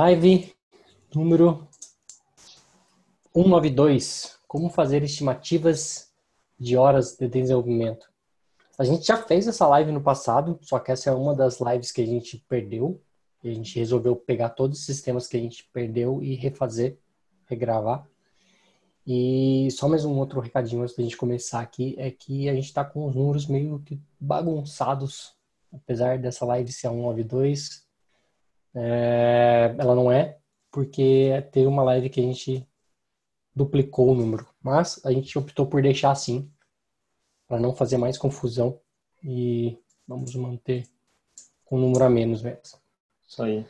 Live número 192. Como fazer estimativas de horas de desenvolvimento. A gente já fez essa live no passado, só que essa é uma das lives que a gente perdeu. A gente resolveu pegar todos os sistemas que a gente perdeu e refazer, regravar. E só mais um outro recadinho antes da gente começar aqui é que a gente está com os números meio que bagunçados, apesar dessa live ser a 192, é, ela não é, porque teve uma live que a gente duplicou o número. Mas a gente optou por deixar assim, para não fazer mais confusão. E vamos manter com um número a menos mesmo. Isso aí.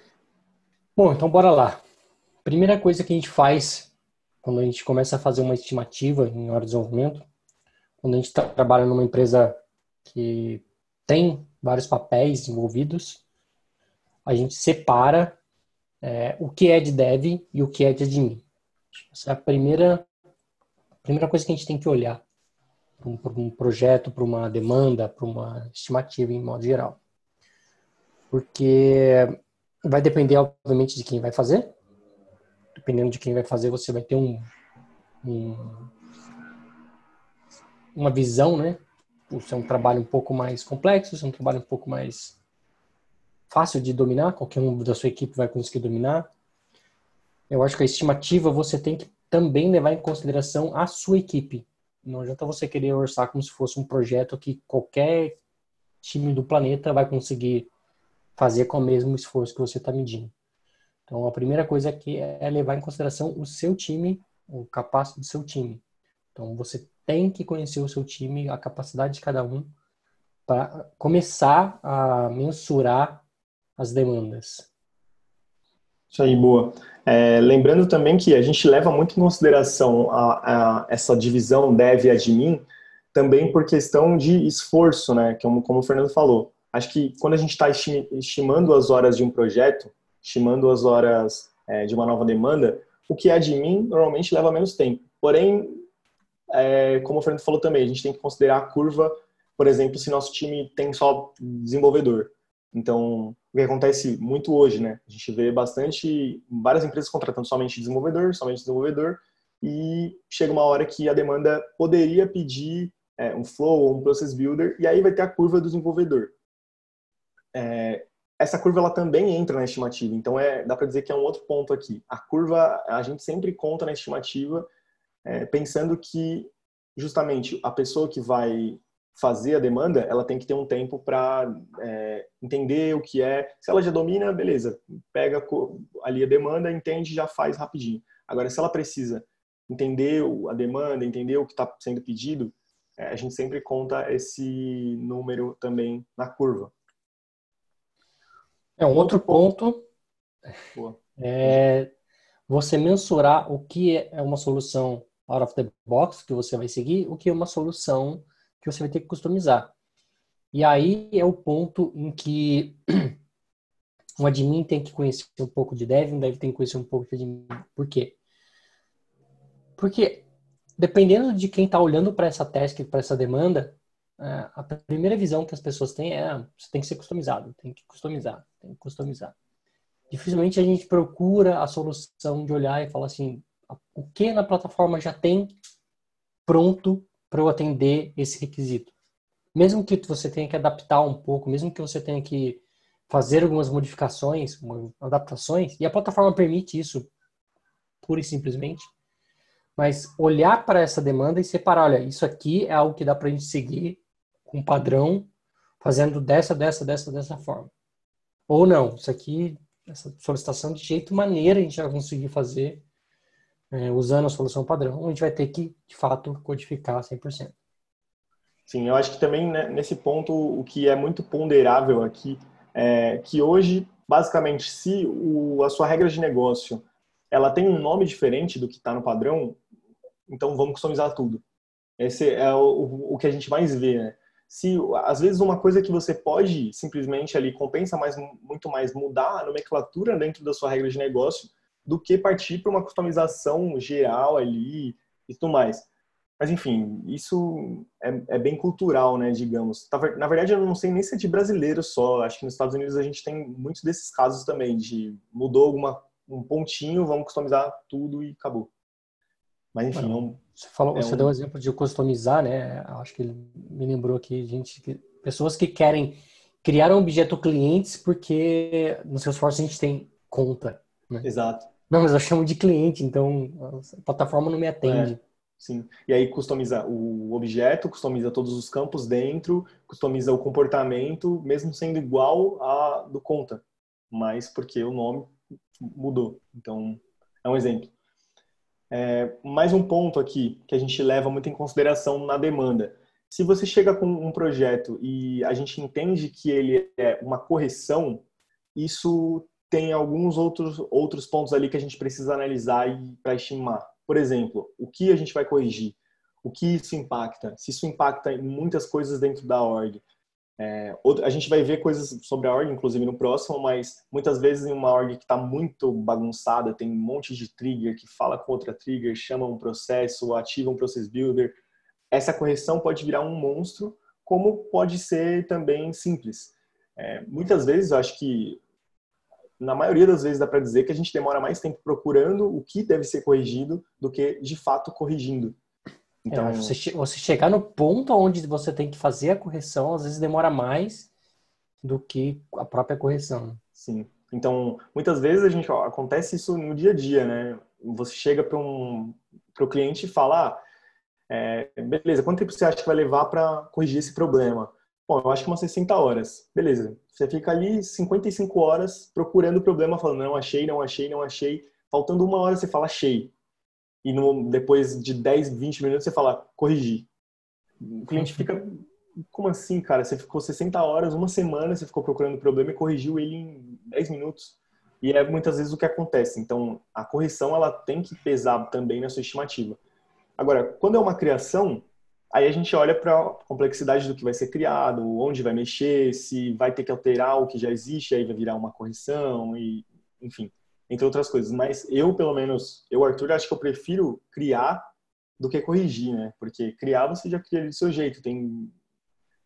Bom, então bora lá. Primeira coisa que a gente faz quando a gente começa a fazer uma estimativa em hora de desenvolvimento, quando a gente tá, trabalha numa empresa que tem vários papéis envolvidos, a gente separa é, o que é de dev e o que é de admin. Essa é a primeira, a primeira coisa que a gente tem que olhar para um, um, projeto, para uma demanda, para uma estimativa em modo geral. Porque vai depender, obviamente, de quem vai fazer. Dependendo de quem vai fazer, você vai ter um, um uma visão, né? Se é um trabalho um pouco mais complexo, se é um trabalho um pouco mais fácil de dominar, qualquer um da sua equipe vai conseguir dominar. Eu acho que a estimativa você tem que também levar em consideração a sua equipe. Não adianta você querer orçar como se fosse um projeto que qualquer time do planeta vai conseguir fazer com o mesmo esforço que você está medindo. Então, a primeira coisa aqui é levar em consideração o seu time, o capacete do seu time. Então, você tem que conhecer o seu time, a capacidade de cada um, para começar a mensurar as demandas. Isso aí, boa. É, lembrando também que a gente leva muito em consideração a, a, essa divisão dev e admin também por questão de esforço, né? Como, como o Fernando falou. Acho que quando a gente está estimando as horas de um projeto, estimando as horas é, de uma nova demanda, o que é admin normalmente leva menos tempo. Porém, é, como o Fernando falou também, a gente tem que considerar a curva, por exemplo, se nosso time tem só desenvolvedor. Então, o que acontece muito hoje, né? A gente vê bastante, várias empresas contratando somente desenvolvedor, somente desenvolvedor, e chega uma hora que a demanda poderia pedir é, um flow ou um process builder, e aí vai ter a curva do desenvolvedor. É, essa curva ela também entra na estimativa, então é, dá para dizer que é um outro ponto aqui. A curva a gente sempre conta na estimativa, é, pensando que justamente a pessoa que vai fazer a demanda, ela tem que ter um tempo para é, entender o que é. Se ela já domina, beleza, pega ali a demanda, entende, já faz rapidinho. Agora, se ela precisa entender a demanda, entender o que está sendo pedido, é, a gente sempre conta esse número também na curva. É um outro ponto é você mensurar o que é uma solução out of the box que você vai seguir, o que é uma solução que você vai ter que customizar. E aí é o ponto em que um admin tem que conhecer um pouco de dev, um dev tem que conhecer um pouco de admin. Por quê? Porque dependendo de quem está olhando para essa task, para essa demanda, é, a primeira visão que as pessoas têm é você tem que ser customizado, tem que customizar, tem que customizar. Dificilmente a gente procura a solução de olhar e falar assim, o que na plataforma já tem pronto para eu atender esse requisito. Mesmo que você tenha que adaptar um pouco, mesmo que você tenha que fazer algumas modificações, adaptações, e a plataforma permite isso pura e simplesmente, mas olhar para essa demanda e separar, olha, isso aqui é algo que dá para a gente seguir com um padrão, fazendo dessa, dessa, dessa, dessa forma. Ou não, isso aqui, essa solicitação de jeito maneira a gente vai conseguir fazer é, usando a solução padrão, a gente vai ter que, de fato, codificar 100%. Sim, eu acho que também né, nesse ponto o que é muito ponderável aqui é que hoje, basicamente, se o, a sua regra de negócio ela tem um nome diferente do que está no padrão, então vamos customizar tudo. Esse é o, o que a gente mais vê, né? Se às vezes uma coisa que você pode simplesmente ali compensa mais muito mais mudar a nomenclatura dentro da sua regra de negócio do que partir para uma customização geral ali e tudo mais. Mas, enfim, isso é, é, bem cultural, né, digamos. Na verdade, eu não sei nem se é de brasileiro só. Acho que nos Estados Unidos a gente tem muitos desses casos também, de mudou alguma um pontinho, vamos customizar tudo e acabou. Mas enfim, você falou, é você um... deu o exemplo de customizar, né? Acho que ele me lembrou aqui, gente, que, pessoas que querem criar um objeto clientes porque no Salesforce a gente tem conta. Né? Exato. Não, mas eu chamo de cliente, então a plataforma não me atende. É, sim. E aí customiza o objeto, customiza todos os campos dentro, customiza o comportamento, mesmo sendo igual a do conta, mas porque o nome mudou. Então, é um exemplo. É, mais um ponto aqui que a gente leva muito em consideração na demanda. Se você chega com um projeto e a gente entende que ele é uma correção, isso tem alguns outros, outros pontos ali que a gente precisa analisar para estimar. Por exemplo, o que a gente vai corrigir? O que isso impacta? Se isso impacta em muitas coisas dentro da org. É, a gente vai ver coisas sobre a org, inclusive no próximo, mas muitas vezes em uma org que está muito bagunçada, tem um monte de trigger que fala com outra trigger, chama um processo, ativa um process builder, essa correção pode virar um monstro, como pode ser também simples. É, muitas vezes, eu acho que na maioria das vezes dá para dizer que a gente demora mais tempo procurando o que deve ser corrigido do que de fato corrigindo. Então, é, você, você chegar no ponto onde você tem que fazer a correção, às vezes demora mais do que a própria correção. Sim. Então, muitas vezes a gente ó, acontece isso no dia a dia, né? Você chega para um para o cliente e fala, ah, é, beleza, quanto tempo você acha que vai levar para corrigir esse problema? Bom, eu acho que umas 60 horas. Beleza. Você fica ali 55 horas procurando o problema, falando, não achei, não achei, não achei. Faltando uma hora você fala, achei. E no, depois de 10, 20 minutos você fala, corrigir. O cliente fica, como assim, cara? Você ficou 60 horas, uma semana, você ficou procurando o problema e corrigiu ele em 10 minutos. E é muitas vezes o que acontece. Então, a correção ela tem que pesar também na sua estimativa. Agora, quando é uma criação, aí a gente olha para a complexidade do que vai ser criado, onde vai mexer, se vai ter que alterar o que já existe, aí vai virar uma correção e, enfim, entre outras coisas. Mas eu, pelo menos, eu, Arthur, acho que eu prefiro criar do que corrigir, né? Porque criar você já cria do seu jeito, tem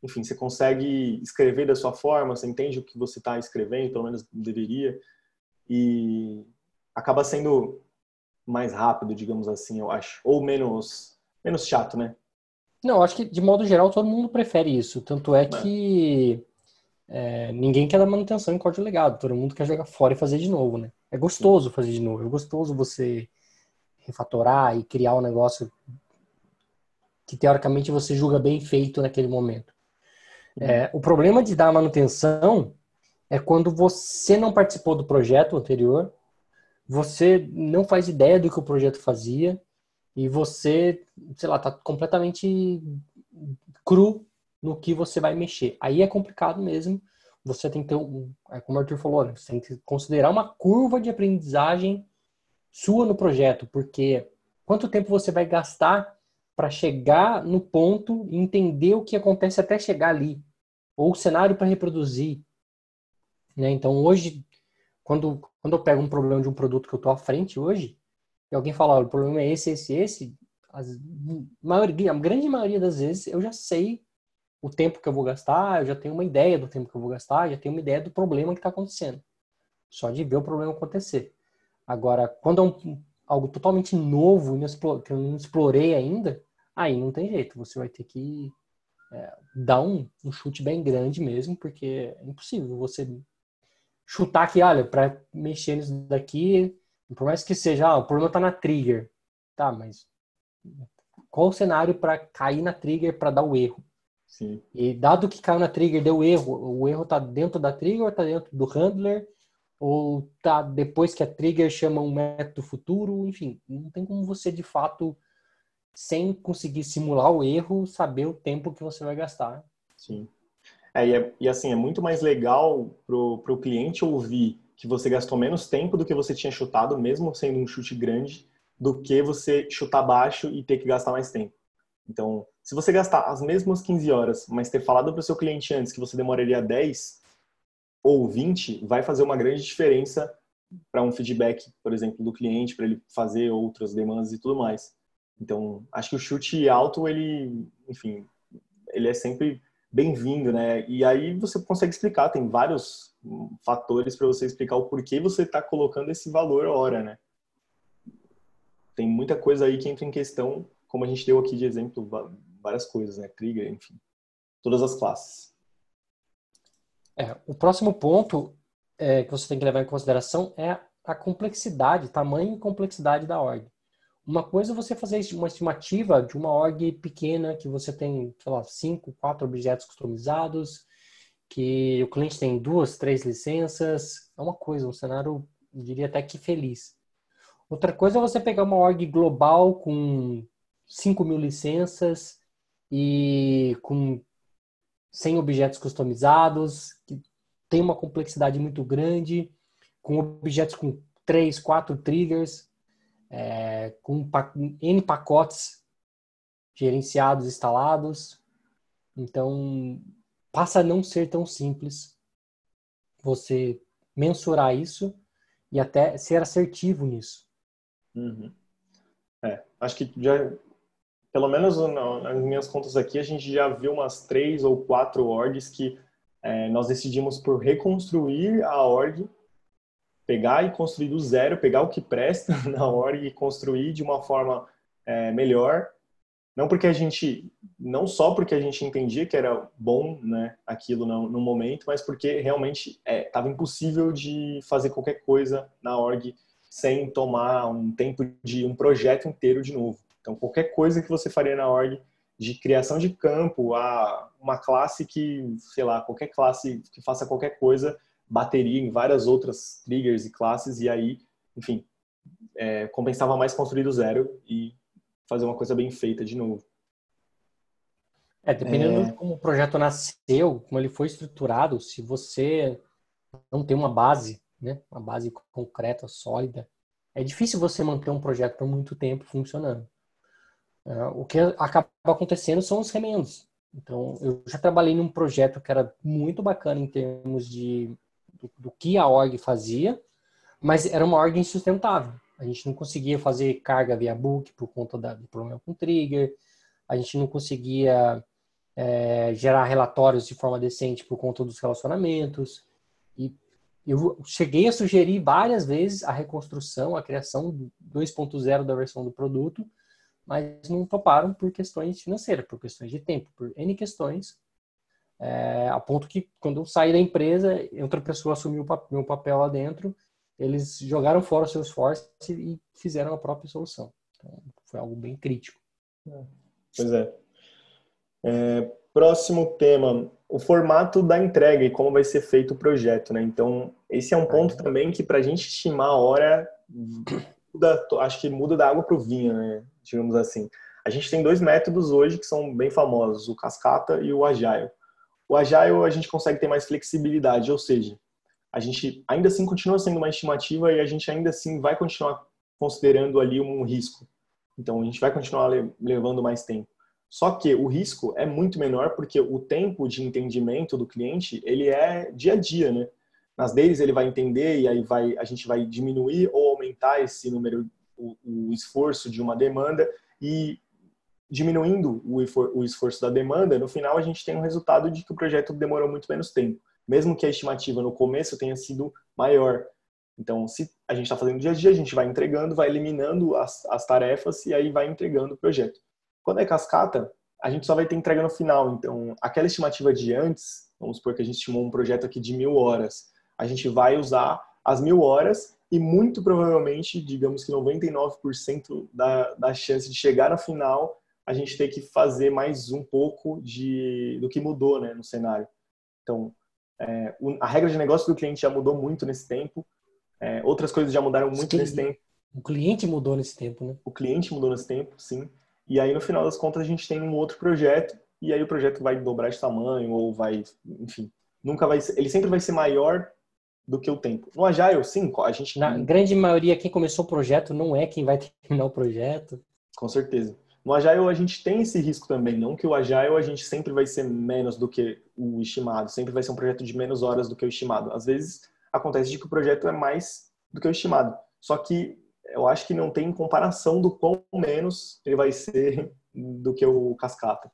enfim, você consegue escrever da sua forma, você entende o que você está escrevendo, pelo menos deveria, e acaba sendo mais rápido, digamos assim, eu acho. Ou menos, menos chato, né? Não, acho que de modo geral todo mundo prefere isso. Tanto é, é. que é, ninguém quer dar manutenção em código legado. Todo mundo quer jogar fora e fazer de novo, né? É gostoso Sim. fazer de novo. É gostoso você refatorar e criar um negócio que teoricamente você julga bem feito naquele momento. É, o problema de dar manutenção é quando você não participou do projeto anterior você não faz ideia do que o projeto fazia e você, sei lá, tá completamente cru no que você vai mexer. Aí é complicado mesmo. Você tem que ter, é como o Arthur falou, você tem que considerar uma curva de aprendizagem sua no projeto, porque quanto tempo você vai gastar para chegar no ponto e entender o que acontece até chegar ali, ou o cenário para reproduzir. Né? Então, hoje, quando, quando eu pego um problema de um produto que eu estou à frente hoje, e alguém fala, o problema é esse, esse, esse, as, maioria, a grande maioria das vezes eu já sei o tempo que eu vou gastar, eu já tenho uma ideia do tempo que eu vou gastar, já tenho uma ideia do problema que está acontecendo. Só de ver o problema acontecer. Agora, quando é um, algo totalmente novo que eu não explorei ainda, aí não tem jeito. Você vai ter que é, dar um, um chute bem grande mesmo, porque é impossível você chutar aqui, olha, para mexer nisso daqui, por mais que seja, ah, o problema está na trigger. Tá, mas qual o cenário para cair na trigger para dar o erro? Sim. E dado que caiu na trigger, deu erro, o erro está dentro da trigger ou está dentro do handler? Ou tá depois que a trigger chama um método futuro? Enfim, não tem como você de fato, sem conseguir simular o erro, saber o tempo que você vai gastar. Sim. É, e, é, e, assim, é muito mais legal pro, pro cliente ouvir que você gastou menos tempo do que você tinha chutado, mesmo sendo um chute grande, do que você chutar baixo e ter que gastar mais tempo. Então, se você gastar as mesmas 15 horas, mas ter falado para o seu cliente antes que você demoraria 10 ou 20, vai fazer uma grande diferença para um feedback, por exemplo, do cliente, para ele fazer outras demandas e tudo mais. Então, acho que o chute alto, ele, enfim, ele é sempre bem-vindo, né? E aí você consegue explicar, tem vários fatores para você explicar o porquê você está colocando esse valor hora, né? Tem muita coisa aí que entra em questão, como a gente deu aqui de exemplo, várias coisas, né? Trigger, enfim, todas as classes. É, o próximo ponto é, que você tem que levar em consideração é a complexidade, tamanho e complexidade da org. Uma coisa é você fazer uma estimativa de uma org pequena que você tem, sei lá, cinco, quatro objetos customizados, que o cliente tem duas, três licenças. É uma coisa, um cenário, eu diria até que feliz. Outra coisa é você pegar uma org global com 5 mil licenças e com 100 objetos customizados, que tem uma complexidade muito grande, com objetos com 3, 4 triggers, é, com N pacotes gerenciados, instalados. Então, passa a não ser tão simples você mensurar isso e até ser assertivo nisso. Uhum. É, acho que já, pelo menos nas minhas contas aqui, a gente já viu umas três ou quatro orgs que é, nós decidimos por reconstruir a org pegar e construir do zero, pegar o que presta na hora e construir de uma forma é, melhor. Não porque a gente, não só porque a gente entendia que era bom, né, aquilo no, no momento, mas porque realmente estava é, impossível de fazer qualquer coisa na org sem tomar um tempo de um projeto inteiro de novo. Então, qualquer coisa que você faria na org, de criação de campo, a uma classe que, sei lá, qualquer classe que faça qualquer coisa, bateria em várias outras triggers e classes, e aí, enfim, é, compensava mais construir do zero e fazer uma coisa bem feita de novo. É, dependendo é... de como o projeto nasceu, como ele foi estruturado, se você não tem uma base, né, uma base concreta, sólida, é difícil você manter um projeto por muito tempo funcionando. É, o que acaba acontecendo são os remendos. Então, eu já trabalhei num projeto que era muito bacana em termos de do, do que a org fazia, mas era uma org insustentável. A gente não conseguia fazer carga via book por conta da, do problema com trigger, a gente não conseguia é, gerar relatórios de forma decente por conta dos relacionamentos. E eu cheguei a sugerir várias vezes a reconstrução, a criação 2.0 da versão do produto, mas não toparam por questões financeiras, por questões de tempo, por N questões. É, a ponto que quando eu saí da empresa, outra pessoa assumiu o meu papel lá dentro, eles jogaram fora o seu esforço e fizeram a própria solução. Então, foi algo bem crítico. Pois é. é. Próximo tema, o formato da entrega e como vai ser feito o projeto, né? Então, esse é um ponto também que para a gente estimar a hora, muda, acho que muda da água para o vinho, né? Digamos assim. A gente tem dois métodos hoje que são bem famosos, o Cascata e o Agile. O Agile a gente consegue ter mais flexibilidade, ou seja, a gente ainda assim continua sendo uma estimativa e a gente ainda assim vai continuar considerando ali um risco. Então a gente vai continuar levando mais tempo. Só que o risco é muito menor porque o tempo de entendimento do cliente ele é dia a dia, né? Nas deles ele vai entender e aí vai a gente vai diminuir ou aumentar esse número, o, o esforço de uma demanda e diminuindo o esforço da demanda, no final a gente tem um resultado de que o projeto demorou muito menos tempo, mesmo que a estimativa no começo tenha sido maior. Então, se a gente está fazendo dia a dia, a gente vai entregando, vai eliminando as, as tarefas e aí vai entregando o projeto. Quando é cascata, a gente só vai ter entrega no final. Então, aquela estimativa de antes, vamos supor que a gente estimou um projeto aqui de mil horas, a gente vai usar as mil horas e muito provavelmente, digamos que 99% da, da chance de chegar no final a gente tem que fazer mais um pouco de do que mudou né, no cenário. Então, é, a regra de negócio do cliente já mudou muito nesse tempo, é, outras coisas já mudaram muito nesse tempo. O cliente mudou nesse tempo, né? O cliente mudou nesse tempo, sim. E aí, no final das contas, a gente tem um outro projeto, e aí o projeto vai dobrar de tamanho, ou vai, enfim, nunca vai ser, ele sempre vai ser maior do que o tempo. No Agile, sim, a gente... Na grande maioria, quem começou o projeto não é quem vai terminar o projeto. Com certeza. No Agile a gente tem esse risco também, não que o Agile a gente sempre vai ser menos do que o estimado, sempre vai ser um projeto de menos horas do que o estimado. Às vezes acontece de que o projeto é mais do que o estimado. Só que eu acho que não tem comparação do quão menos ele vai ser do que o cascata.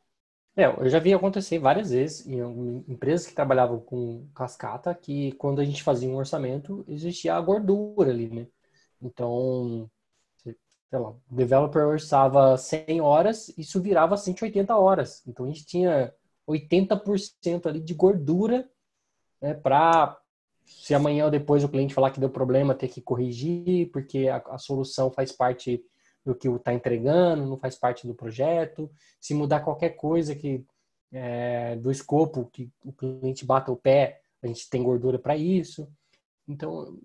É, eu já vi acontecer várias vezes em empresas que trabalhavam com cascata que quando a gente fazia um orçamento existia a gordura ali, né? Então, sei lá, o developer orçava 100 horas, isso virava 180 horas. Então a gente tinha 80% ali de gordura né, para se amanhã ou depois o cliente falar que deu problema, ter que corrigir, porque a, a solução faz parte do que está entregando, não faz parte do projeto. Se mudar qualquer coisa que é, do escopo que o cliente bata o pé, a gente tem gordura para isso. Então,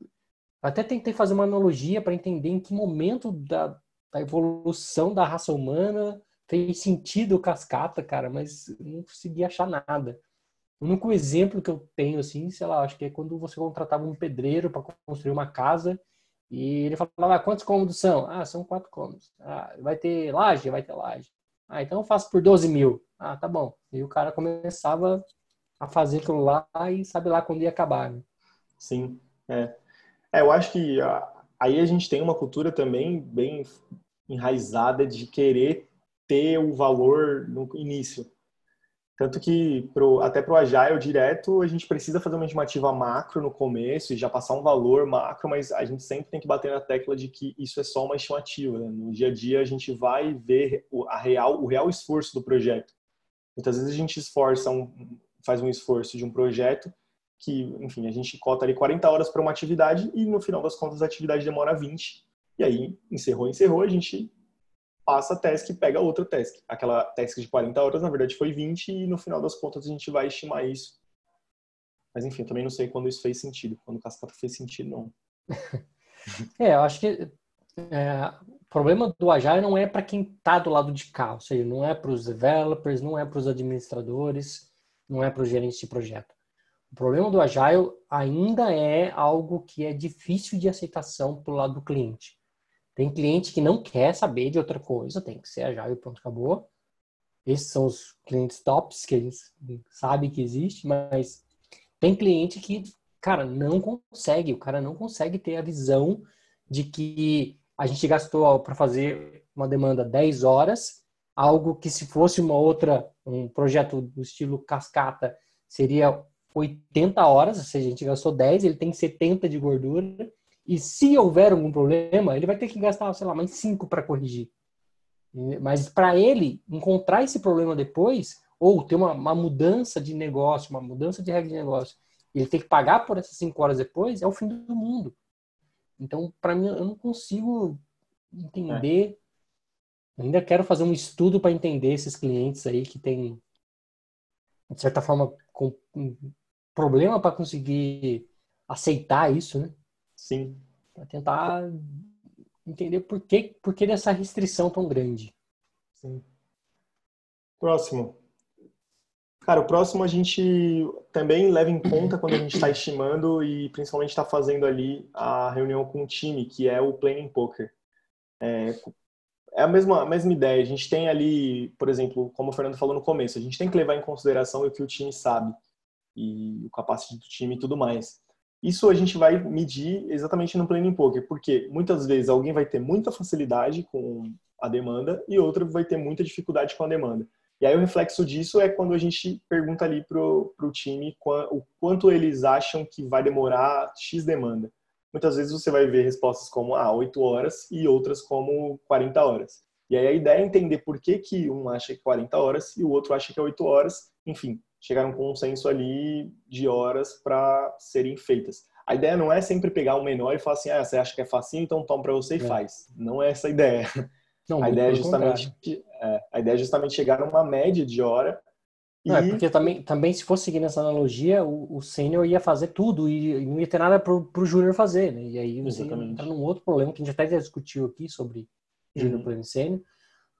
até tentei fazer uma analogia para entender em que momento da, da evolução da raça humana fez sentido o cascata, cara, mas não consegui achar nada. O único exemplo que eu tenho, assim, sei lá, acho que é quando você contratava um pedreiro para construir uma casa e ele falava, ah, quantos cômodos são? Ah, são quatro cômodos. Ah, vai ter laje? Vai ter laje. Ah, então eu faço por 12 mil. Ah, tá bom. E o cara começava a fazer aquilo lá e sabe lá quando ia acabar. Né? Sim, é. É. Eu acho que aí a gente tem uma cultura também bem enraizada de querer ter o valor no início. Tanto que pro, até para o Agile direto, a gente precisa fazer uma estimativa macro no começo e já passar um valor macro, mas a gente sempre tem que bater na tecla de que isso é só uma estimativa. Né? No dia a dia, a gente vai ver a real, o real esforço do projeto. Muitas vezes a gente esforça um, faz um esforço de um projeto que, enfim, a gente cota ali 40 horas para uma atividade e no final das contas a atividade demora 20. E aí, encerrou, encerrou, a gente passa a task e pega outra task. Aquela task de 40 horas, na verdade, foi 20 e no final das contas a gente vai estimar isso. Mas enfim, eu também não sei quando isso fez sentido. Quando o cascata fez sentido, não. é, eu acho que é, o problema do Agile não é para quem está do lado de cá, ou seja, não é para os developers, não é para os administradores, não é para os gerentes de projeto. O problema do Agile ainda é algo que é difícil de aceitação pelo lado do cliente. Tem cliente que não quer saber de outra coisa, tem que ser Agile, pronto, acabou. Esses são os clientes tops que a gente sabe que existe, mas tem cliente que, cara, não consegue, o cara não consegue ter a visão de que a gente gastou para fazer uma demanda 10 horas, algo que se fosse uma outra, um projeto do estilo cascata, seria 80 horas, seja, a gente gastou 10, ele tem 70 de gordura, e se houver algum problema, ele vai ter que gastar, sei lá, mais cinco para corrigir. Mas para ele encontrar esse problema depois, ou ter uma, uma, mudança de negócio, uma mudança de regra de negócio, ele tem que pagar por essas cinco horas depois, é o fim do mundo. Então, para mim, eu não consigo entender. É. Ainda quero fazer um estudo para entender esses clientes aí que têm, de certa forma, com problema para conseguir aceitar isso, né? Sim. Para tentar entender por que, por que dessa restrição tão grande. Sim. Próximo. Cara, o próximo a gente também leva em conta quando a gente está estimando e principalmente está fazendo ali a reunião com o time, que é o Planning Poker. É, é a mesma, a mesma ideia. A gente tem ali, por exemplo, como o Fernando falou no começo, a gente tem que levar em consideração o que o time sabe e o capacete do time e tudo mais. Isso a gente vai medir exatamente no planning poker, porque muitas vezes alguém vai ter muita facilidade com a demanda e outro vai ter muita dificuldade com a demanda. E aí o reflexo disso é quando a gente pergunta ali pro, pro time o quanto eles acham que vai demorar X demanda. Muitas vezes você vai ver respostas como ah, 8 horas e outras como 40 horas. E aí a ideia é entender por que, que um acha que 40 horas e o outro acha que é 8 horas. Enfim, chegar a um consenso ali de horas para serem feitas. A ideia não é sempre pegar o menor e falar assim, ah, você acha que é facinho, então toma para você e é. faz. Não é essa a ideia. Não, a ideia é justamente é, a ideia é justamente chegar numa média de hora. Não, e... é porque também, também se fosse seguir nessa analogia, o, o sênior ia fazer tudo e não ia ter nada para o júnior fazer, né? E aí você entra num outro problema que a gente até já discutiu aqui sobre júnior uhum. plano sênior,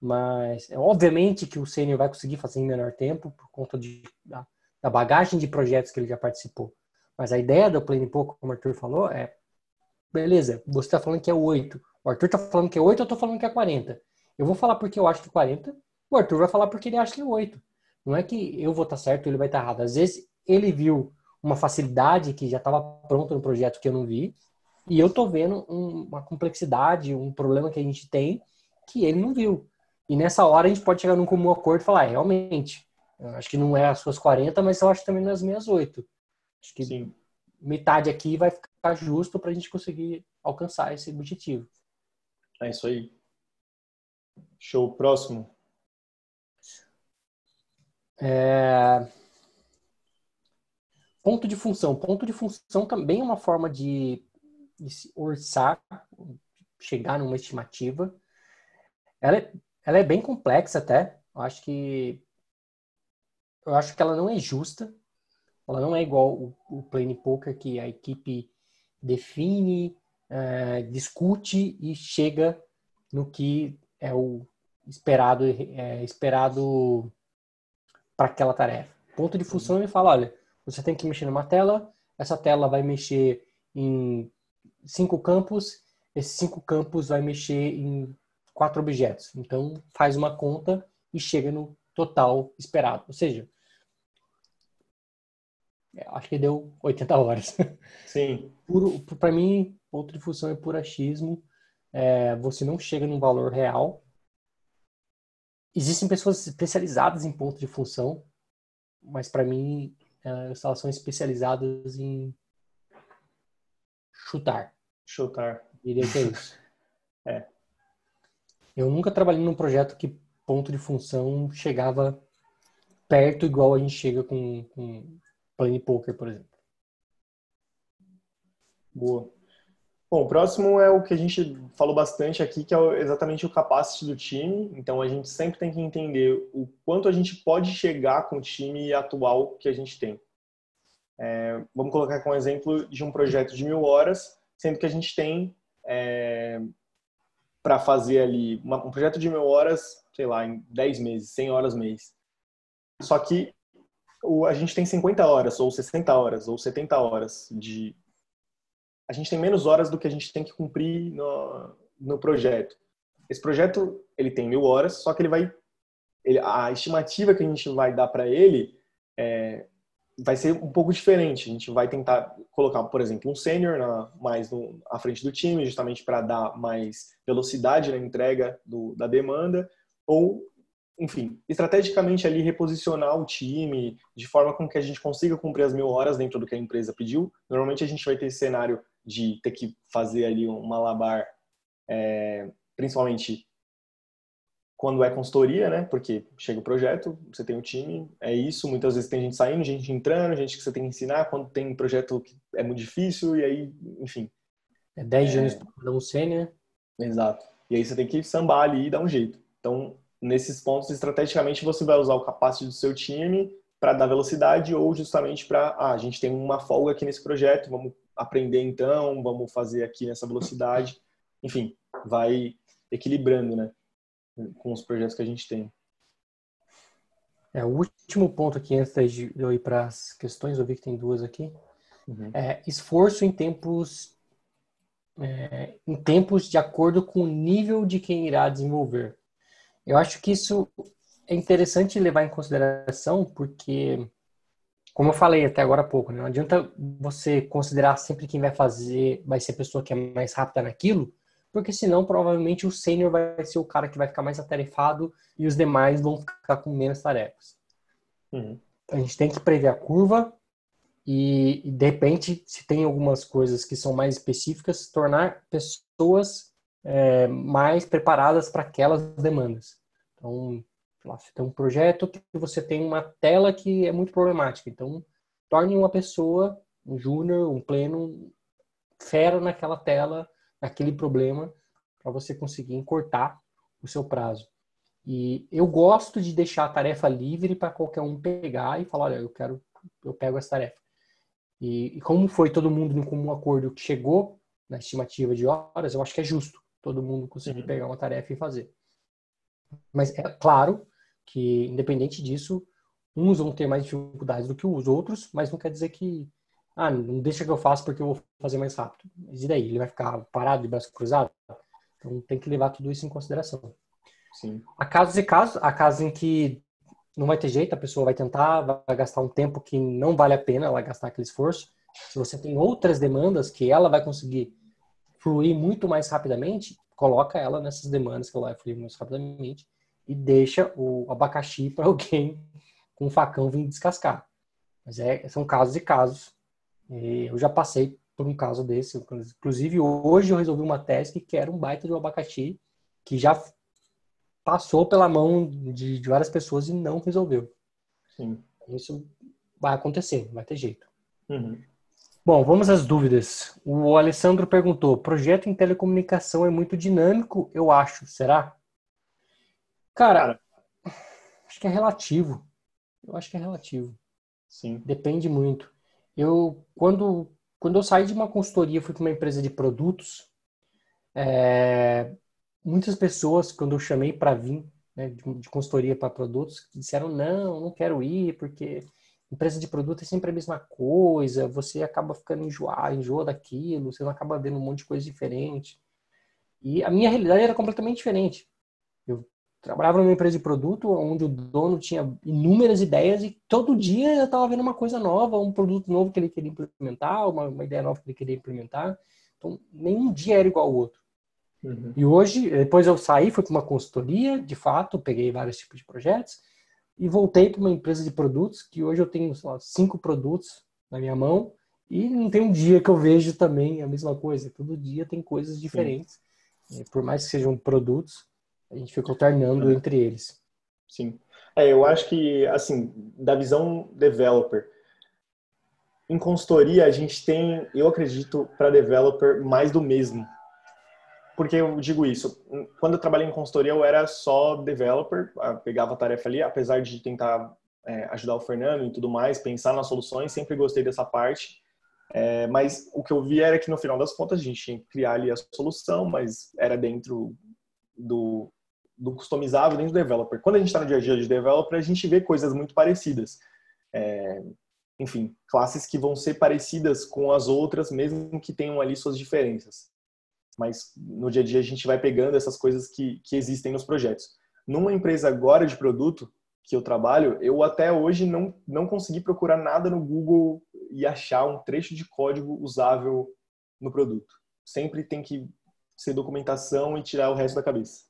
mas é obviamente que o sênior vai conseguir fazer em menor tempo por conta de, da, da, bagagem de projetos que ele já participou. Mas a ideia do Plane Pouco, como o Arthur falou, é beleza, você está falando que é 8. O Arthur está falando que é 8, eu estou falando que é 40. Eu vou falar porque eu acho que é 40, o Arthur vai falar porque ele acha que é 8. Não é que eu vou estar tá certo ele vai estar tá errado. Às vezes ele viu uma facilidade que já estava pronta no projeto que eu não vi, e eu estou vendo um, uma complexidade, um problema que a gente tem que ele não viu. E nessa hora a gente pode chegar num comum acordo e falar, é, realmente, acho que não é as suas 40, mas eu acho também não é as minhas 8. Acho que Sim. metade aqui vai ficar justo para a gente conseguir alcançar esse objetivo. É isso aí. Show. Próximo. É... Ponto de função. Ponto de função também é uma forma de, de se orçar, chegar numa estimativa. Ela é, ela é bem complexa até. Eu acho que eu acho que ela não é justa. Ela não é igual o, o Plane Poker que a equipe define, é, discute e chega no que é o esperado é, esperado para aquela tarefa. Ponto de função ele fala, olha, você tem que mexer numa tela, essa tela vai mexer em cinco campos, esses cinco campos vai mexer em quatro objetos. Então faz uma conta e chega no total esperado. Ou seja, é, acho que deu 80 horas. Sim. Para mim, ponto de função é puro achismo. É, você não chega num valor real. Existem pessoas especializadas em ponto de função, mas para mim é, elas são especializadas em chutar. Chutar. Diria que é isso. é. Eu nunca trabalhei num projeto que ponto de função chegava perto igual a gente chega com, com Plane Poker, por exemplo. Boa. Bom, o próximo é o que a gente falou bastante aqui, que é exatamente o capacity do time. Então, a gente sempre tem que entender o quanto a gente pode chegar com o time atual que a gente tem. É, vamos colocar com um exemplo de um projeto de mil horas, sendo que a gente tem é, para fazer ali uma, um projeto de mil horas, sei lá, em 10 meses, 100 horas mês. Só que o, a gente tem 50 horas, ou 60 horas, ou 70 horas de. A gente tem menos horas do que a gente tem que cumprir no, no projeto. Esse projeto ele tem mil horas, só que ele vai. Ele, a estimativa que a gente vai dar para ele é, vai ser um pouco diferente. A gente vai tentar colocar, por exemplo, um sênior mais no, à frente do time, justamente para dar mais velocidade na entrega do, da demanda, ou enfim, estrategicamente ali reposicionar o time de forma com que a gente consiga cumprir as mil horas dentro do que a empresa pediu. Normalmente a gente vai ter esse cenário de ter que fazer ali um malabar, é, principalmente quando é consultoria, né? Porque chega o projeto, você tem o time, é isso. Muitas vezes tem gente saindo, gente entrando, gente que você tem que ensinar. Quando tem um projeto que é muito difícil, e aí, enfim. É 10 é... anos para um sênior. Exato. E aí você tem que sambar ali e dar um jeito. Então, nesses pontos, estrategicamente, você vai usar o capacete do seu time para dar velocidade ou justamente para, ah, a gente tem uma folga aqui nesse projeto, vamos aprender então, vamos fazer aqui nessa velocidade. Enfim, vai equilibrando, né, com os projetos que a gente tem. É, o último ponto aqui, antes de eu ir para as questões, eu vi que tem duas aqui. Uhum. É, esforço em tempos é, em tempos de acordo com o nível de quem irá desenvolver. Eu acho que isso é interessante levar em consideração porque, como eu falei até agora há pouco, né, não adianta você considerar sempre quem vai fazer vai ser a pessoa que é mais rápida naquilo, porque senão provavelmente o sênior vai ser o cara que vai ficar mais atarefado e os demais vão ficar com menos tarefas. Uhum. A gente tem que prever a curva e, de repente, se tem algumas coisas que são mais específicas, tornar pessoas é, mais preparadas para aquelas demandas. Então, lá, você tem um projeto que você tem uma tela que é muito problemática. Então, torne uma pessoa, um júnior, um pleno, fera naquela tela, naquele problema, para você conseguir encurtar o seu prazo. E eu gosto de deixar a tarefa livre para qualquer um pegar e falar, olha, eu quero, eu pego essa tarefa. E, e como foi todo mundo no comum acordo que chegou na estimativa de horas, eu acho que é justo todo mundo conseguir uhum. pegar uma tarefa e fazer. Mas é claro que, independente disso, uns vão ter mais dificuldades do que os outros, mas não quer dizer que, ah, não deixa que eu faça porque eu vou fazer mais rápido. Mas e daí? Ele vai ficar parado de braço cruzado? Então tem que levar tudo isso em consideração. Sim. Há casos e casos, há casos em que não vai ter jeito, a pessoa vai tentar, vai gastar um tempo que não vale a pena ela gastar aquele esforço. Se você tem outras demandas que ela vai conseguir fluir muito mais rapidamente, coloca ela nessas demandas que ela vai fluir mais rapidamente e deixa o abacaxi para alguém com com um facão vir descascar. Mas é, são casos e casos. E eu já passei por um caso desse. Inclusive, hoje eu resolvi uma task que era um baita de um abacaxi que já passou pela mão de, de várias pessoas e não resolveu. Sim. Isso vai acontecer, vai ter jeito. Uhum. Bom, vamos às dúvidas. O Alessandro perguntou: projeto em telecomunicação é muito dinâmico, eu acho. Será? Cara, acho que é relativo. Eu acho que é relativo. Sim. Depende muito. Eu, quando, quando eu saí de uma consultoria, fui para uma empresa de produtos, é, muitas pessoas, quando eu chamei para vir né, de, de, consultoria para produtos, disseram: não, não quero ir, porque empresa de produto é sempre a mesma coisa, você acaba ficando enjoado, enjoa daquilo, você não acaba vendo um monte de coisa diferente. E a minha realidade era completamente diferente. Eu trabalhava numa empresa de produto onde o dono tinha inúmeras ideias e todo dia eu estava vendo uma coisa nova, um produto novo que ele queria implementar, uma, uma ideia nova que ele queria implementar. Então, nenhum dia era igual ao outro. Uhum. E hoje, depois eu saí, fui para uma consultoria, de fato, peguei vários tipos de projetos e voltei para uma empresa de produtos, que hoje eu tenho lá, cinco produtos na minha mão e não tem um dia que eu vejo também a mesma coisa. Todo dia tem coisas diferentes. Por mais que sejam produtos, a gente fica alternando é. entre eles. Sim. É, eu acho que, assim, da visão developer, em consultoria a gente tem, eu acredito, para developer mais do mesmo. Porque eu digo isso, quando eu trabalhei em consultoria eu era só developer, pegava a tarefa ali, apesar de tentar é, ajudar o Fernando e tudo mais, pensar nas soluções, sempre gostei dessa parte. É, mas o que eu vi era que no final das contas a gente tinha que criar ali a solução, mas era dentro do, do customizável, dentro do developer. Quando a gente está no dia a dia de developer, a gente vê coisas muito parecidas. É, enfim, classes que vão ser parecidas com as outras, mesmo que tenham ali suas diferenças mas no dia a dia a gente vai pegando essas coisas que, que existem nos projetos. Numa empresa agora de produto que eu trabalho, eu até hoje não, não consegui procurar nada no Google e achar um trecho de código usável no produto. Sempre tem que ser documentação e tirar o resto da cabeça.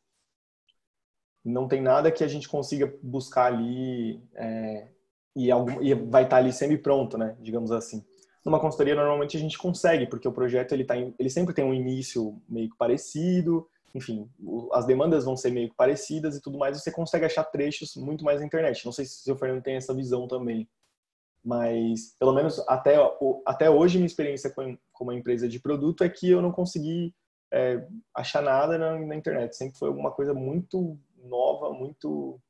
Não tem nada que a gente consiga buscar ali é, e, algum, e vai estar ali semi-pronto, né? Digamos assim. Numa consultoria, normalmente a gente consegue, porque o projeto ele, tá, ele sempre tem um início meio parecido, enfim, as demandas vão ser meio parecidas e tudo mais, você consegue achar trechos muito mais na internet. Não sei se o Fernando tem essa visão também, mas pelo menos até, até hoje minha experiência com, com uma empresa de produto é que eu não consegui é, achar nada na, na, internet. Sempre foi alguma coisa muito nova, muito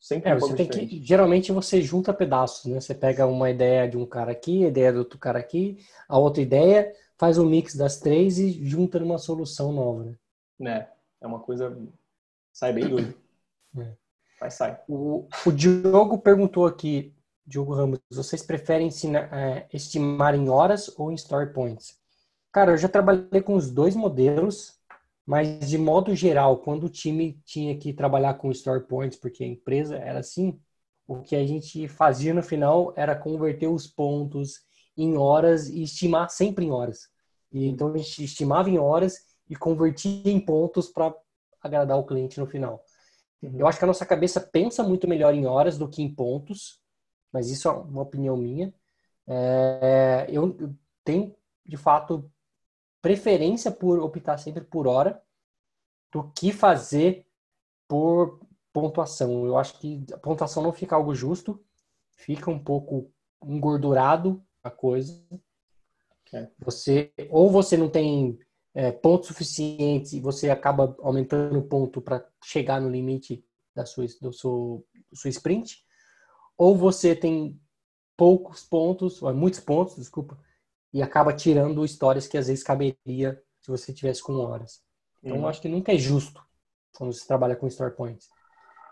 Sempre é, você tem que, geralmente você junta pedaços, né? Você pega uma ideia de um cara aqui, a ideia do outro cara aqui, a outra ideia, faz um mix das três e junta numa solução nova, né? É, é uma coisa sai bem doido. É. Mas sai. O, o Diogo perguntou aqui, Diogo Ramos, vocês preferem ensinar, é, estimar em horas ou em story points? Cara, eu já trabalhei com os dois modelos. Mas, de modo geral, quando o time tinha que trabalhar com story points, porque a empresa era assim, o que a gente fazia no final era converter os pontos em horas e estimar sempre em horas. E, então, a gente estimava em horas e convertia em pontos para agradar o cliente no final. Uhum. Eu acho que a nossa cabeça pensa muito melhor em horas do que em pontos, mas isso é uma opinião minha. É, eu tenho, de fato, preferência por optar sempre por hora do que fazer por pontuação. Eu acho que a pontuação não fica algo justo, fica um pouco engordurado a coisa. É. Você ou você não tem é, pontos suficientes e você acaba aumentando o ponto para chegar no limite da sua, do seu, sua sprint, ou você tem poucos pontos, muitos pontos, desculpa, e acaba tirando histórias que às vezes caberia se você tivesse com horas. Então, uhum. eu acho que nunca é justo quando você trabalha com story points.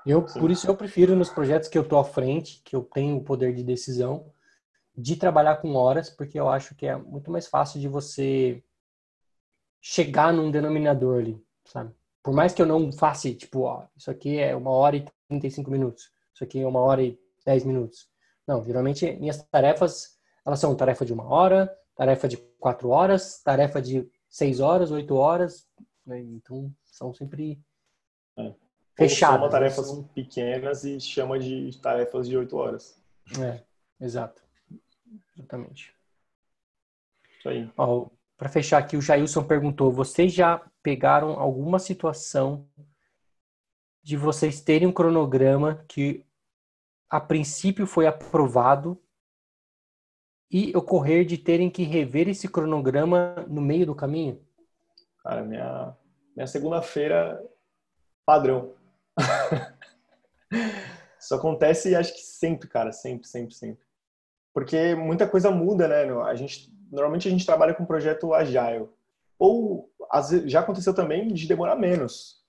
Eu, por isso, eu prefiro nos projetos que eu estou à frente, que eu tenho o poder de decisão, de trabalhar com horas, porque eu acho que é muito mais fácil de você chegar num denominador ali, sabe? Por mais que eu não faça, tipo, ó, isso aqui é uma hora e 35 minutos, isso aqui é uma hora e 10 minutos. Não, geralmente minhas tarefas, elas são tarefa de uma hora, tarefa de quatro horas, tarefa de seis horas, oito horas, né? Então são sempre é. Fechado. Soma tarefas pequenas e chama de tarefas de oito horas. É, exato. Exatamente. Isso aí. Para fechar aqui, o Jailson perguntou: vocês já pegaram alguma situação de vocês terem um cronograma que a princípio foi aprovado e ocorrer de terem que rever esse cronograma no meio do caminho? Cara, minha, minha segunda-feira padrão. Isso acontece, acho que sempre, cara, sempre, sempre, sempre. Porque muita coisa muda, né? A gente, normalmente a gente trabalha com projeto agile. Ou já aconteceu também de demorar menos,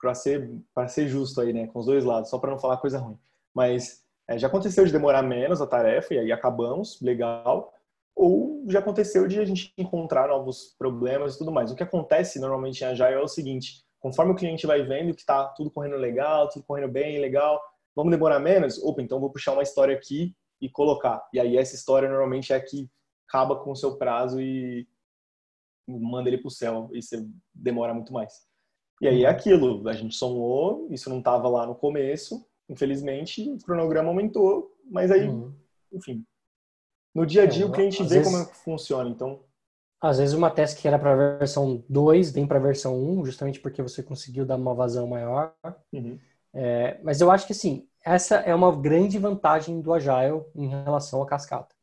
para ser ser justo aí, né, com os dois lados, só para não falar coisa ruim. Mas é, já aconteceu de demorar menos a tarefa e aí acabamos, legal. Ou já aconteceu de a gente encontrar novos problemas e tudo mais. O que acontece normalmente em Agile é o seguinte: conforme o cliente vai vendo que está tudo correndo legal, tudo correndo bem, legal, vamos demorar menos? Opa, então vou puxar uma história aqui e colocar. E aí essa história normalmente é a que acaba com o seu prazo e manda ele para o céu e você demora muito mais. E aí é aquilo, a gente somou, isso não estava lá no começo, infelizmente o cronograma aumentou, mas aí, uhum. enfim. No dia a dia é, o cliente vê vezes, como é que funciona, então... Às vezes uma task que era para a versão 2 vem para a versão 1, justamente porque você conseguiu dar uma vazão maior. Uhum. É, mas eu acho que, assim, essa é uma grande vantagem do Agile em relação à cascata.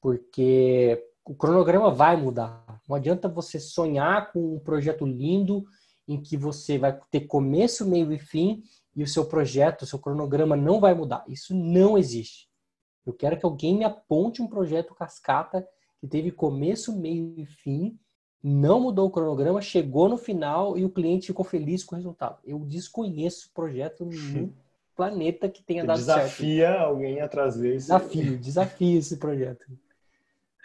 Porque o cronograma vai mudar. Não adianta você sonhar com um projeto lindo em que você vai ter começo, meio e fim e o seu projeto, o seu cronograma não vai mudar. Isso não existe. Eu quero que alguém me aponte um projeto cascata que teve começo, meio e fim, não mudou o cronograma, chegou no final e o cliente ficou feliz com o resultado. Eu desconheço projeto no planeta que tenha dado desafia certo. Desafia alguém a trazer esse... Desafio, desafio esse projeto.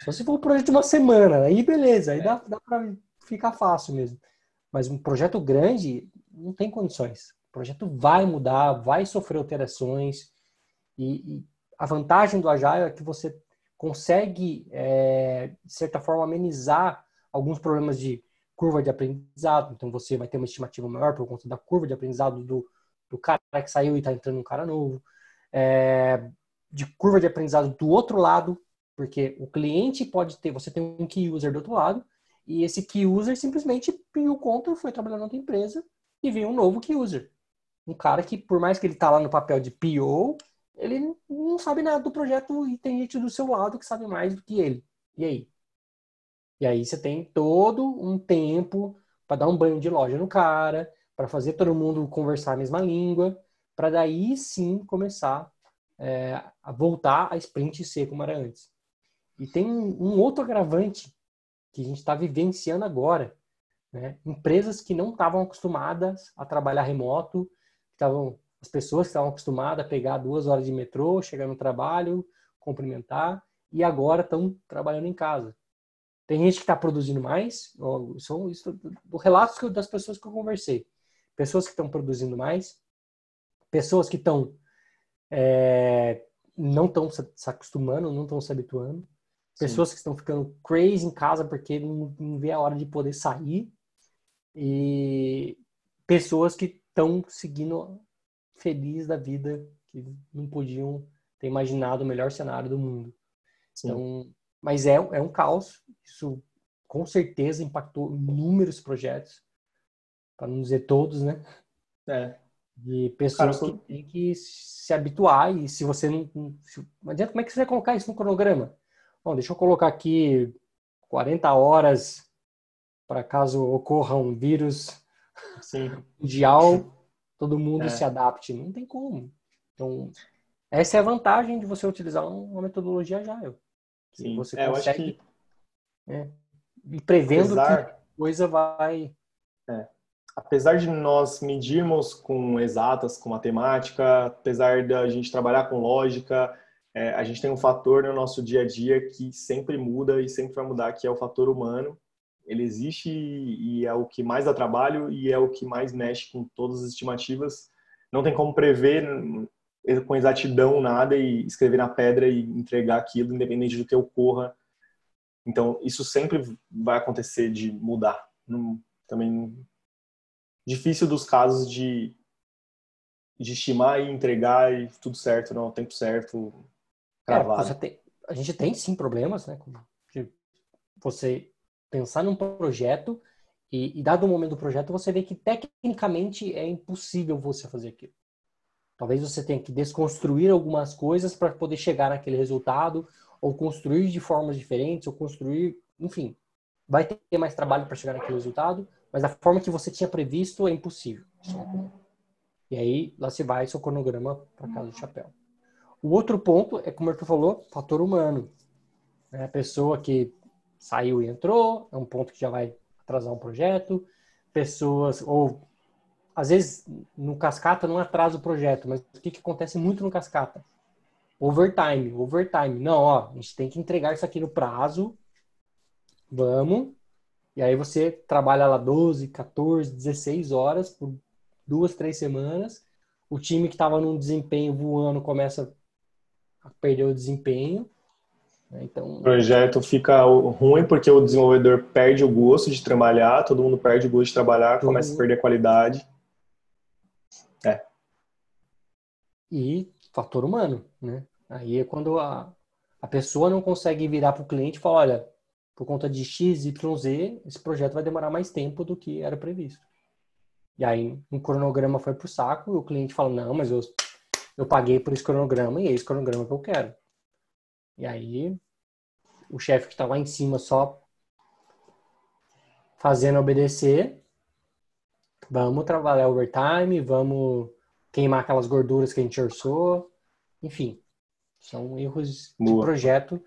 Só se for um projeto de uma semana, aí beleza, aí é. dá, dá para ficar fácil mesmo. Mas um projeto grande não tem condições. O projeto vai mudar, vai sofrer alterações. E, e a vantagem do Agile é que você consegue, é, de certa forma, amenizar alguns problemas de curva de aprendizado. Então, você vai ter uma estimativa maior por conta da curva de aprendizado do, do cara que saiu e está entrando um cara novo. É, de curva de aprendizado do outro lado, porque o cliente pode ter, você tem um key user do outro lado, e esse key user simplesmente pediu conta, foi trabalhar na outra empresa e veio um novo key user. Um cara que, por mais que ele tá lá no papel de PO, ele não sabe nada do projeto e tem gente do seu lado que sabe mais do que ele. E aí? E aí você tem todo um tempo para dar um banho de loja no cara, para fazer todo mundo conversar a mesma língua, para daí sim começar é, a voltar a sprint ser como era antes. E tem um outro agravante que a gente está vivenciando agora. Né? Empresas que não estavam acostumadas a trabalhar remoto, estavam as pessoas que estavam acostumadas a pegar duas horas de metrô, chegar no trabalho, cumprimentar, e agora estão trabalhando em casa. Tem gente que está produzindo mais, são isso, relatos das pessoas que eu conversei. Pessoas que estão produzindo mais, pessoas que estão é, não estão se acostumando, não estão se habituando, Pessoas Sim. que estão ficando crazy em casa porque não, não vê a hora de poder sair. E pessoas que estão seguindo feliz da vida, que não podiam ter imaginado o melhor cenário do mundo. Sim. Então, mas é, é um caos. Isso com certeza impactou inúmeros projetos, para não dizer todos, né? É. De pessoas Cara, que têm que se habituar e se você não, não adianta, como é que você vai colocar isso no cronograma? Bom, deixa eu colocar aqui 40 horas para caso ocorra um vírus Sim. mundial, todo mundo é. se adapte. Não tem como. Então, essa é a vantagem de você utilizar uma metodologia agile. Sim. Você é, consegue que... é, prevendo Apesar... que a coisa vai... É. Apesar de nós medirmos com exatas, com matemática, apesar da gente trabalhar com lógica, é, a gente tem um fator no nosso dia a dia que sempre muda e sempre vai mudar, que é o fator humano. Ele existe e é o que mais dá trabalho e é o que mais mexe com todas as estimativas. Não tem como prever com exatidão nada e escrever na pedra e entregar aquilo, independente do que ocorra. Então, isso sempre vai acontecer de mudar. Também difícil dos casos de de estimar e entregar e tudo certo, não, tempo certo, é, cravado. É, tem, a gente tem sim problemas, né? De você pensar num projeto e, e, dado o momento do projeto, você vê que tecnicamente é impossível você fazer aquilo. Talvez você tenha que desconstruir algumas coisas para poder chegar naquele resultado, ou construir de formas diferentes, ou construir, enfim, vai ter mais trabalho para chegar naquele resultado, mas da forma que você tinha previsto é impossível. E aí, lá se vai seu cronograma para casa do chapéu. O outro ponto é, como o Arthur falou, fator humano. É a pessoa que saiu e entrou, é um ponto que já vai atrasar um projeto. Pessoas, ou às vezes no cascata não atrasa o projeto, mas o que, que acontece muito no cascata? Overtime, overtime. Não, ó, a gente tem que entregar isso aqui no prazo. Vamos. E aí você trabalha lá 12, 14, 16 horas por duas, três semanas. O time que estava num desempenho voando começa a perder o desempenho. Né? Então, o projeto fica ruim porque o desenvolvedor perde o gosto de trabalhar, todo mundo perde o gosto de trabalhar, começa a perder a qualidade. É. E fator humano, né? Aí é quando a, a pessoa não consegue virar para o cliente e falar, olha, por conta de X, Y, Z, esse projeto vai demorar mais tempo do que era previsto. E aí um cronograma foi pro saco e o cliente fala, não, mas eu, eu paguei por esse cronograma e é esse cronograma que eu quero. E aí o chefe que está lá em cima só fazendo obedecer, vamos trabalhar overtime, vamos queimar aquelas gorduras que a gente orçou, enfim, são erros Boa. de projeto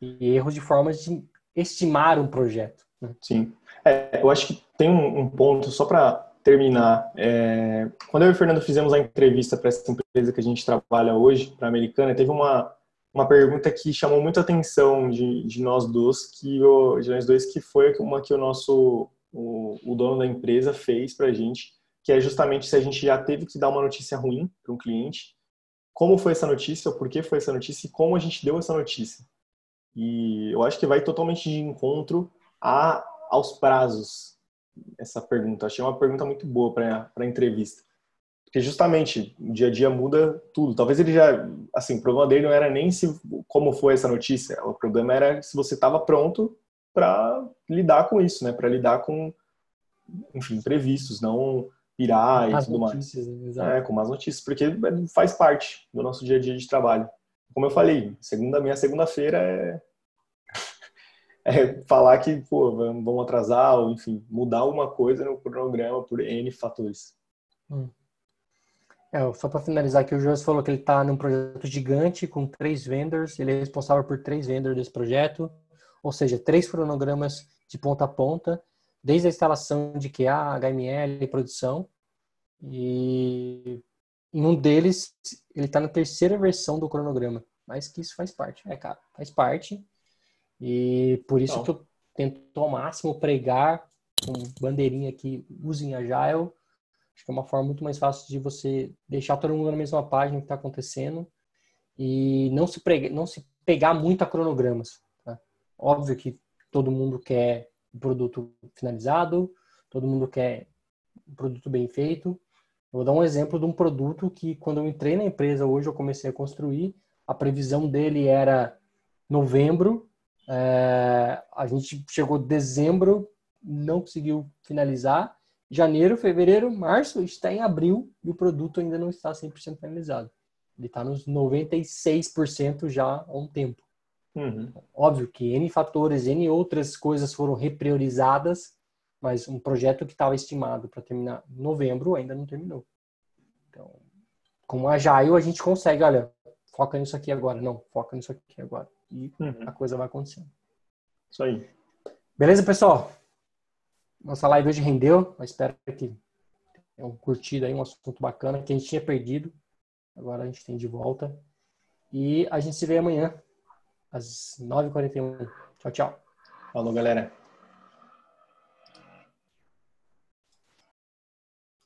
e erros de formas de estimar um projeto. Né? Sim, é, eu acho que tem um, um ponto só para terminar. É, quando eu e o Fernando fizemos a entrevista para essa empresa que a gente trabalha hoje, para a Americana, teve uma uma pergunta que chamou muita atenção de, de nós dois, que o, de nós dois, que foi uma que o nosso o, o dono da empresa fez para a gente, que é justamente se a gente já teve que dar uma notícia ruim para um cliente, como foi essa notícia, por que foi essa notícia e como a gente deu essa notícia. E eu acho que vai totalmente de encontro a, aos prazos essa pergunta. Achei uma pergunta muito boa para a entrevista. Porque justamente o dia a dia muda tudo. Talvez ele já, assim, o problema dele não era nem se como foi essa notícia, o problema era se você estava pronto para lidar com isso, né? Para lidar com, enfim, imprevistos, não pirar e tudo mais. Né? É, com más notícias, porque faz parte do nosso dia a dia de trabalho. Como eu falei, segunda minha segunda-feira é é falar que, pô, vamos atrasar, ou enfim, mudar alguma coisa no cronograma por N fatores. Hum. É, só para finalizar aqui, o Jorge falou que ele está num projeto gigante com três vendors, ele é responsável por três vendors desse projeto, ou seja, três cronogramas de ponta a ponta, desde a instalação de QA, HML e produção. E em um deles, ele está na terceira versão do cronograma, mas que isso faz parte, é, cara, faz parte. E por isso então. que eu tento ao máximo pregar com bandeirinha aqui, usem Agile, Acho que é uma forma muito mais fácil de você deixar todo mundo na mesma página que está acontecendo e não se, prega, não se pegar muito a cronogramas. Tá? Óbvio que todo mundo quer o produto finalizado, todo mundo quer um produto bem feito. Eu vou dar um exemplo de um produto que, quando eu entrei na empresa hoje, eu comecei a construir. A previsão dele era novembro. É, a gente chegou dezembro, não conseguiu finalizar janeiro, fevereiro, março, está em abril e o produto ainda não está 100% finalizado. Ele está nos 96% já há um tempo. Uhum. Óbvio que N fatores, N outras coisas foram repriorizadas, mas um projeto que estava estimado para terminar em novembro ainda não terminou. Então, com a Agile a gente consegue, olha, foca nisso aqui agora. Não, foca nisso aqui agora. E uhum. a coisa vai acontecendo. Isso aí. Beleza, pessoal? Nossa live hoje rendeu. Eu espero que tenham curtido aí um assunto bacana que a gente tinha perdido. Agora a gente tem de volta. E a gente se vê amanhã, às 9h41. Tchau, tchau. Falou, galera.